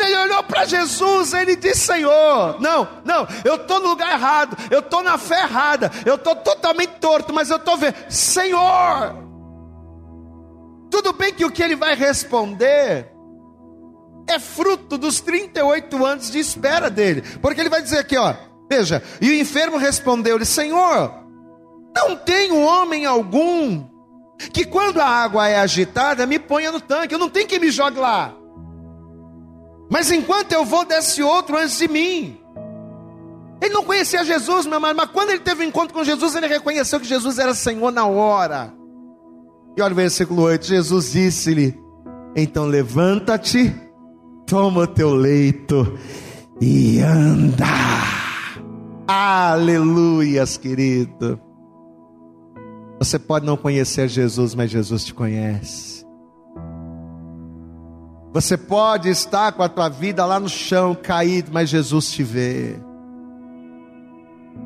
Quando ele olhou para Jesus, ele disse: Senhor, não, não, eu estou no lugar errado, eu estou na fé errada, eu estou totalmente torto, mas eu estou vendo, Senhor. Tudo bem que o que ele vai responder é fruto dos 38 anos de espera dele, porque ele vai dizer aqui, ó, veja, e o enfermo respondeu-lhe: Senhor, não tenho homem algum que quando a água é agitada me ponha no tanque, eu não tenho que me jogue lá. Mas enquanto eu vou, desce outro antes de mim. Ele não conhecia Jesus, meu amado, mas quando ele teve um encontro com Jesus, ele reconheceu que Jesus era Senhor na hora. E olha o versículo 8: Jesus disse-lhe: Então levanta-te, toma o teu leito e anda. Aleluias, querido. Você pode não conhecer Jesus, mas Jesus te conhece. Você pode estar com a tua vida lá no chão, caído, mas Jesus te vê.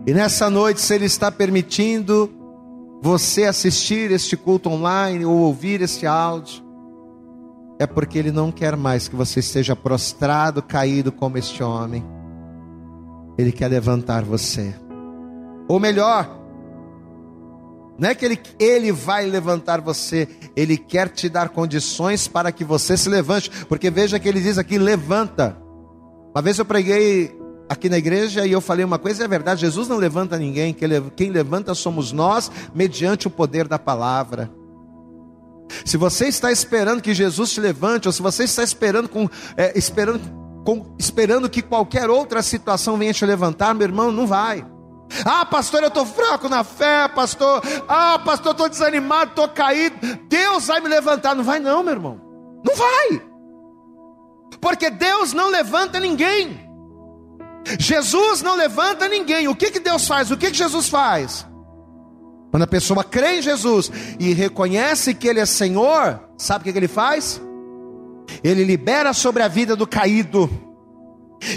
E nessa noite, se Ele está permitindo você assistir este culto online ou ouvir este áudio, é porque Ele não quer mais que você esteja prostrado, caído como este homem. Ele quer levantar você. Ou melhor, não é que ele, ele vai levantar você, ele quer te dar condições para que você se levante, porque veja que ele diz aqui: levanta. Uma vez eu preguei aqui na igreja e eu falei uma coisa, é verdade: Jesus não levanta ninguém, quem levanta somos nós, mediante o poder da palavra. Se você está esperando que Jesus te levante, ou se você está esperando, com, é, esperando, com, esperando que qualquer outra situação venha te levantar, meu irmão, não vai. Ah, pastor, eu estou fraco na fé, pastor. Ah, pastor, estou desanimado, estou caído. Deus vai me levantar. Não vai, não, meu irmão. Não vai. Porque Deus não levanta ninguém. Jesus não levanta ninguém. O que, que Deus faz? O que, que Jesus faz? Quando a pessoa crê em Jesus e reconhece que Ele é Senhor, sabe o que, que Ele faz? Ele libera sobre a vida do caído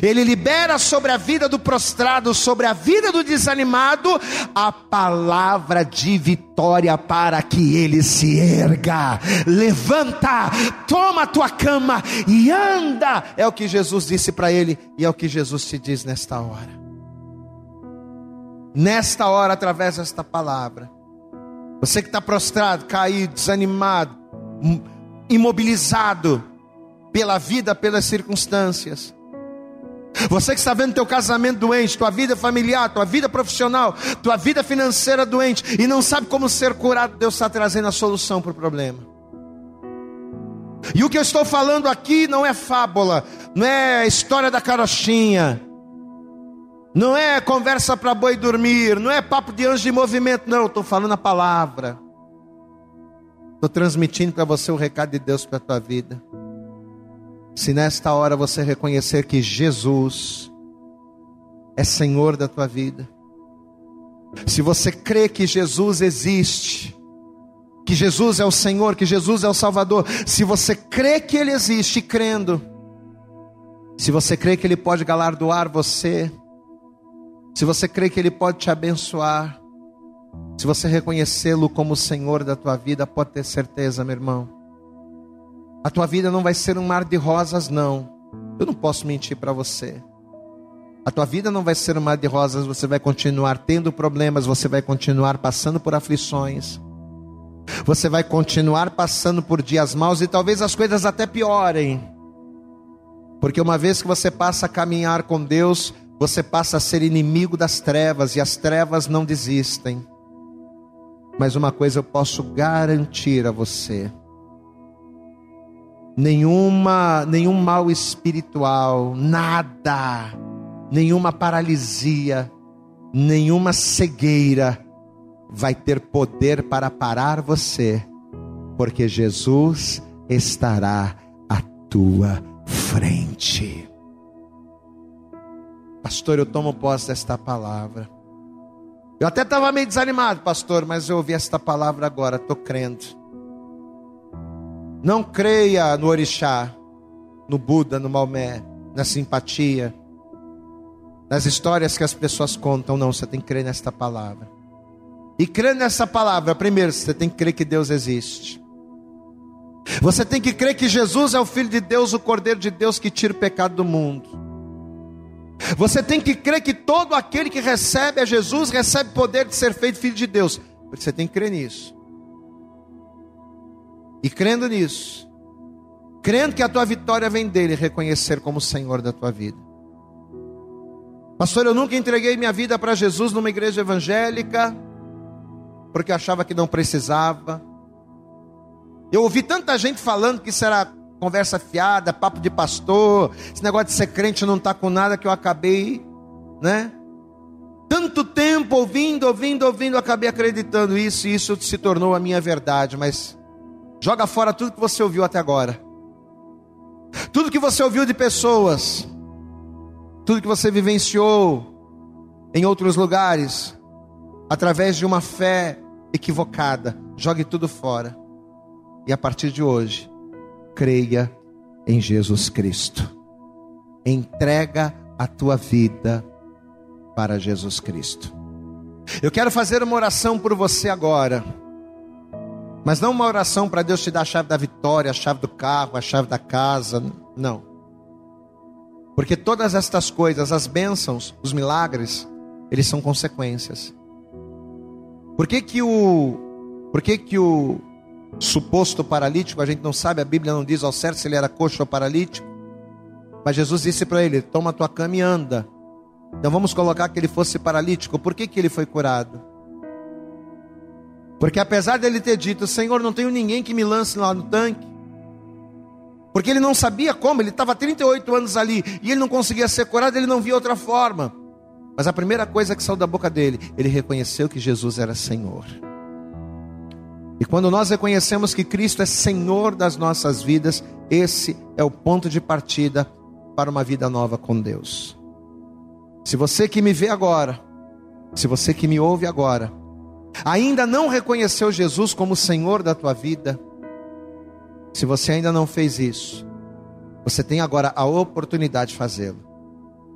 ele libera sobre a vida do prostrado, sobre a vida do desanimado, a palavra de vitória para que ele se erga. Levanta, toma a tua cama e anda. É o que Jesus disse para ele e é o que Jesus te diz nesta hora. Nesta hora, através desta palavra, você que está prostrado, caído, desanimado, imobilizado pela vida, pelas circunstâncias, você que está vendo teu casamento doente, tua vida familiar, tua vida profissional, tua vida financeira doente e não sabe como ser curado, Deus está trazendo a solução para o problema. E o que eu estou falando aqui não é fábula, não é história da carochinha, não é conversa para boi dormir, não é papo de anjo de movimento, não, estou falando a palavra. Estou transmitindo para você o recado de Deus para a tua vida. Se nesta hora você reconhecer que Jesus é Senhor da tua vida, se você crê que Jesus existe, que Jesus é o Senhor, que Jesus é o Salvador, se você crê que Ele existe, crendo, se você crê que Ele pode galardoar você, se você crê que Ele pode te abençoar, se você reconhecê-lo como Senhor da tua vida, pode ter certeza, meu irmão, a tua vida não vai ser um mar de rosas, não. Eu não posso mentir para você. A tua vida não vai ser um mar de rosas, você vai continuar tendo problemas, você vai continuar passando por aflições. Você vai continuar passando por dias maus e talvez as coisas até piorem. Porque uma vez que você passa a caminhar com Deus, você passa a ser inimigo das trevas e as trevas não desistem. Mas uma coisa eu posso garantir a você: nenhuma, nenhum mal espiritual, nada nenhuma paralisia, nenhuma cegueira vai ter poder para parar você, porque Jesus estará à tua frente. Pastor, eu tomo posse desta palavra. Eu até estava meio desanimado, pastor, mas eu ouvi esta palavra agora, estou crendo. Não creia no orixá, no Buda, no Maomé, na simpatia nas histórias que as pessoas contam, não, você tem que crer nesta palavra. E crer nessa palavra, primeiro, você tem que crer que Deus existe. Você tem que crer que Jesus é o Filho de Deus, o Cordeiro de Deus que tira o pecado do mundo. Você tem que crer que todo aquele que recebe a Jesus recebe poder de ser feito filho de Deus. Você tem que crer nisso. E crendo nisso, crendo que a tua vitória vem dele, reconhecer como Senhor da tua vida. Pastor, eu nunca entreguei minha vida para Jesus numa igreja evangélica, porque achava que não precisava. Eu ouvi tanta gente falando que isso era conversa fiada, papo de pastor, esse negócio de ser crente não está com nada, que eu acabei, né? Tanto tempo ouvindo, ouvindo, ouvindo, acabei acreditando isso, e isso se tornou a minha verdade, mas joga fora tudo que você ouviu até agora. Tudo que você ouviu de pessoas tudo que você vivenciou em outros lugares, através de uma fé equivocada, jogue tudo fora. E a partir de hoje, creia em Jesus Cristo. Entrega a tua vida para Jesus Cristo. Eu quero fazer uma oração por você agora. Mas não uma oração para Deus te dar a chave da vitória, a chave do carro, a chave da casa. Não. Porque todas estas coisas, as bênçãos, os milagres, eles são consequências. Por que que o por que que o suposto paralítico, a gente não sabe, a Bíblia não diz ao certo se ele era coxo ou paralítico, mas Jesus disse para ele: "Toma tua cama e anda". Então vamos colocar que ele fosse paralítico. Por que que ele foi curado? Porque apesar dele ter dito: "Senhor, não tenho ninguém que me lance lá no tanque", porque ele não sabia como, ele estava 38 anos ali e ele não conseguia ser curado, ele não via outra forma. Mas a primeira coisa que saiu da boca dele, ele reconheceu que Jesus era Senhor. E quando nós reconhecemos que Cristo é Senhor das nossas vidas, esse é o ponto de partida para uma vida nova com Deus. Se você que me vê agora, se você que me ouve agora, ainda não reconheceu Jesus como Senhor da tua vida, se você ainda não fez isso, você tem agora a oportunidade de fazê-lo.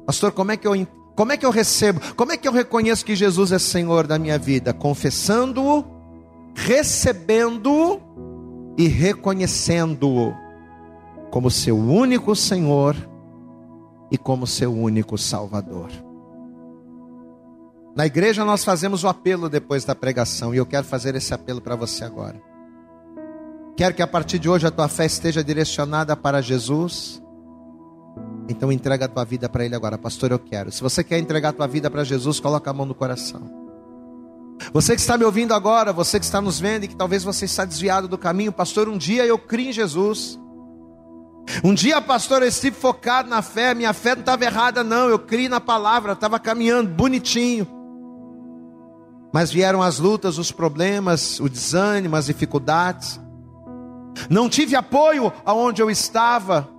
Pastor, como é que eu como é que eu recebo? Como é que eu reconheço que Jesus é Senhor da minha vida? Confessando-o, recebendo-o e reconhecendo-o como seu único Senhor e como seu único Salvador. Na igreja nós fazemos o apelo depois da pregação e eu quero fazer esse apelo para você agora. Quer que a partir de hoje a tua fé esteja direcionada para Jesus? Então entrega a tua vida para Ele agora, pastor. Eu quero. Se você quer entregar a tua vida para Jesus, coloca a mão no coração. Você que está me ouvindo agora, você que está nos vendo e que talvez você está desviado do caminho, pastor. Um dia eu criei em Jesus. Um dia, pastor, eu estive focado na fé. Minha fé não estava errada, não. Eu criei na palavra, estava caminhando bonitinho. Mas vieram as lutas, os problemas, o desânimo, as dificuldades. Não tive apoio aonde eu estava.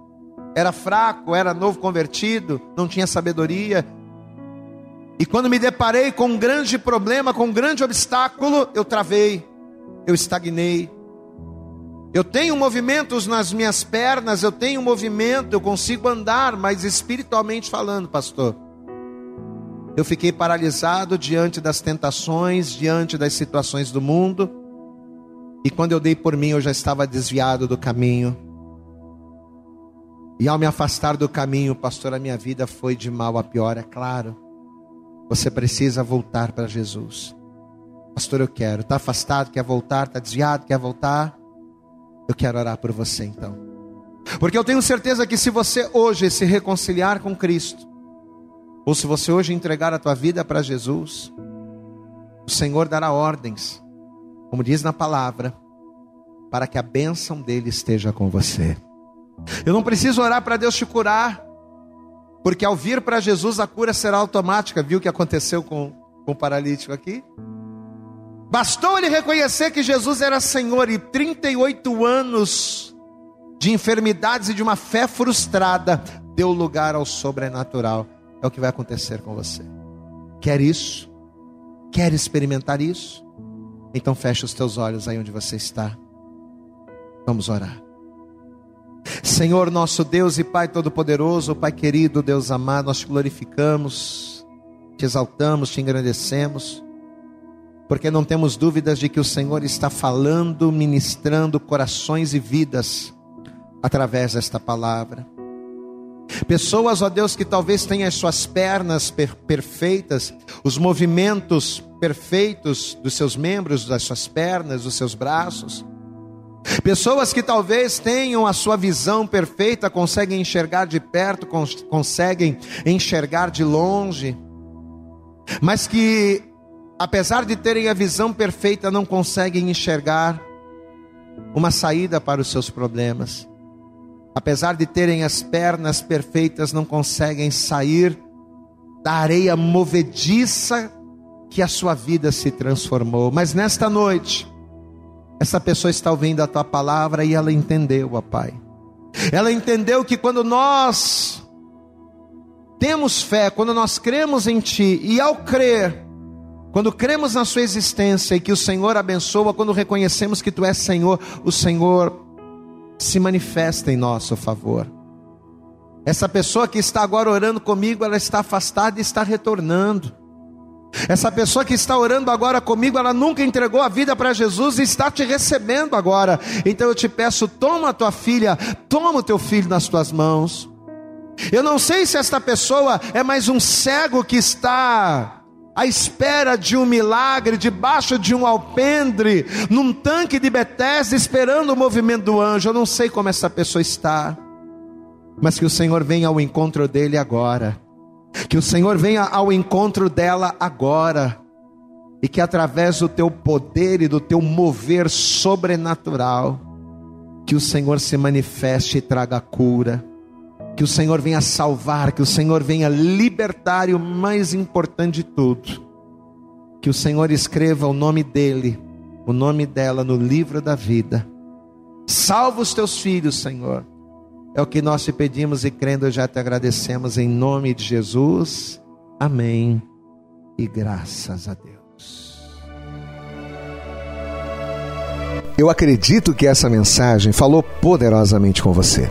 Era fraco, era novo convertido, não tinha sabedoria. E quando me deparei com um grande problema, com um grande obstáculo, eu travei, eu estagnei. Eu tenho movimentos nas minhas pernas, eu tenho movimento, eu consigo andar, mas espiritualmente falando, pastor, eu fiquei paralisado diante das tentações, diante das situações do mundo. E quando eu dei por mim, eu já estava desviado do caminho. E ao me afastar do caminho, pastor, a minha vida foi de mal a pior, é claro. Você precisa voltar para Jesus. Pastor, eu quero. Está afastado, quer voltar, está desviado, quer voltar. Eu quero orar por você então. Porque eu tenho certeza que se você hoje se reconciliar com Cristo, ou se você hoje entregar a tua vida para Jesus, o Senhor dará ordens, como diz na palavra, para que a bênção dele esteja com você. Eu não preciso orar para Deus te curar, porque ao vir para Jesus a cura será automática. Viu o que aconteceu com, com o paralítico aqui? Bastou ele reconhecer que Jesus era Senhor e 38 anos de enfermidades e de uma fé frustrada deu lugar ao sobrenatural. É o que vai acontecer com você. Quer isso? Quer experimentar isso? Então feche os teus olhos aí onde você está. Vamos orar. Senhor nosso Deus e Pai Todo-Poderoso, Pai querido, Deus amado, nós te glorificamos, te exaltamos, te engrandecemos, porque não temos dúvidas de que o Senhor está falando, ministrando corações e vidas através desta palavra. Pessoas, ó Deus, que talvez tenham as suas pernas per perfeitas, os movimentos perfeitos dos seus membros, das suas pernas, dos seus braços, Pessoas que talvez tenham a sua visão perfeita, conseguem enxergar de perto, cons conseguem enxergar de longe, mas que, apesar de terem a visão perfeita, não conseguem enxergar uma saída para os seus problemas. Apesar de terem as pernas perfeitas, não conseguem sair da areia movediça que a sua vida se transformou. Mas nesta noite, essa pessoa está ouvindo a tua palavra e ela entendeu, ó Pai. Ela entendeu que quando nós temos fé, quando nós cremos em Ti, e ao crer, quando cremos na Sua existência e que o Senhor abençoa, quando reconhecemos que Tu és Senhor, o Senhor se manifesta em nosso favor. Essa pessoa que está agora orando comigo, ela está afastada e está retornando. Essa pessoa que está orando agora comigo, ela nunca entregou a vida para Jesus e está te recebendo agora. Então eu te peço, toma a tua filha, toma o teu filho nas tuas mãos. Eu não sei se esta pessoa é mais um cego que está à espera de um milagre, debaixo de um alpendre, num tanque de Betesda, esperando o movimento do anjo. Eu não sei como essa pessoa está, mas que o Senhor venha ao encontro dele agora que o Senhor venha ao encontro dela agora. E que através do teu poder e do teu mover sobrenatural, que o Senhor se manifeste e traga cura. Que o Senhor venha salvar, que o Senhor venha libertar e o mais importante de tudo, que o Senhor escreva o nome dele, o nome dela no livro da vida. Salva os teus filhos, Senhor é o que nós te pedimos e crendo já te agradecemos em nome de Jesus. Amém. E graças a Deus. Eu acredito que essa mensagem falou poderosamente com você.